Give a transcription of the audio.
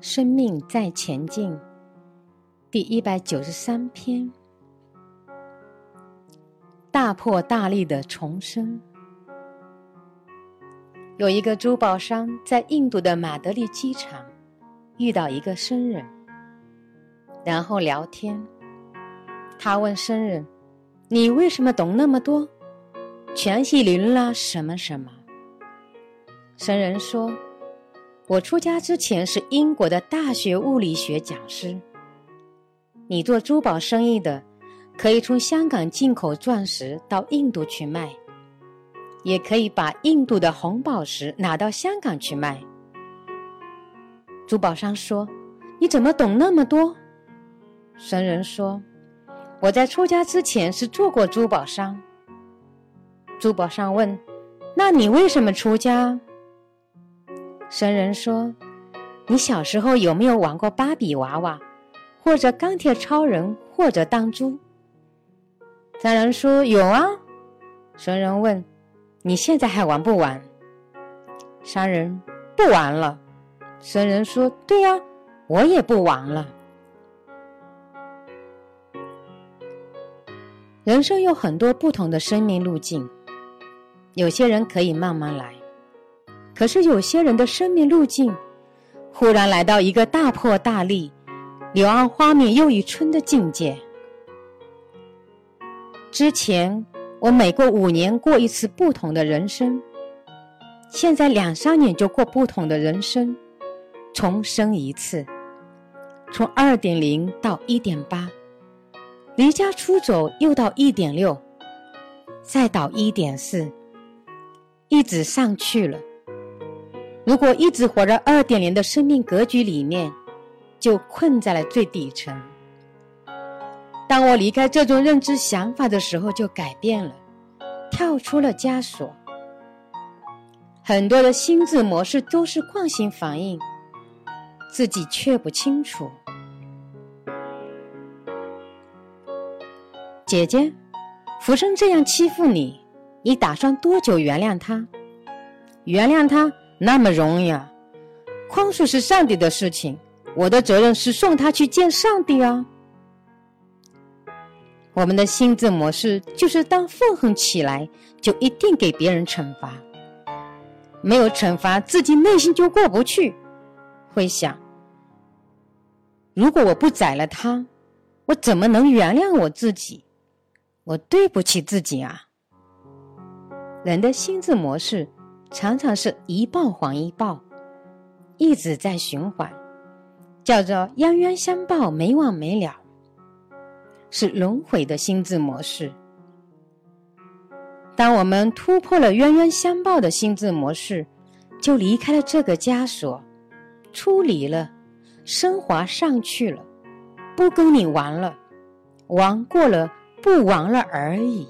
生命在前进，第一百九十三篇：大破大立的重生。有一个珠宝商在印度的马德里机场遇到一个僧人，然后聊天。他问僧人：“你为什么懂那么多？全系林啦，什么什么？”僧人说。我出家之前是英国的大学物理学讲师。你做珠宝生意的，可以从香港进口钻石到印度去卖，也可以把印度的红宝石拿到香港去卖。珠宝商说：“你怎么懂那么多？”僧人说：“我在出家之前是做过珠宝商。”珠宝商问：“那你为什么出家？”僧人说：“你小时候有没有玩过芭比娃娃，或者钢铁超人，或者弹珠？”僧人说：“有啊。”僧人问：“你现在还玩不玩？”商人不玩了。僧人说：“对呀，我也不玩了。”人生有很多不同的生命路径，有些人可以慢慢来。可是有些人的生命路径，忽然来到一个大破大立、柳暗花明又一村的境界。之前我每过五年过一次不同的人生，现在两三年就过不同的人生，重生一次，从二点零到一点八，离家出走又到一点六，再到一点四，一直上去了。如果一直活在二点零的生命格局里面，就困在了最底层。当我离开这种认知想法的时候，就改变了，跳出了枷锁。很多的心智模式都是惯性反应，自己却不清楚。姐姐，福生这样欺负你，你打算多久原谅他？原谅他？那么容易啊！宽恕是上帝的事情，我的责任是送他去见上帝啊。我们的心智模式就是：当愤恨起来，就一定给别人惩罚；没有惩罚，自己内心就过不去，会想：如果我不宰了他，我怎么能原谅我自己？我对不起自己啊！人的心智模式。常常是一报还一报，一直在循环，叫做冤冤相报，没完没了，是轮回的心智模式。当我们突破了冤冤相报的心智模式，就离开了这个枷锁，出离了，升华上去了，不跟你玩了，玩过了，不玩了而已。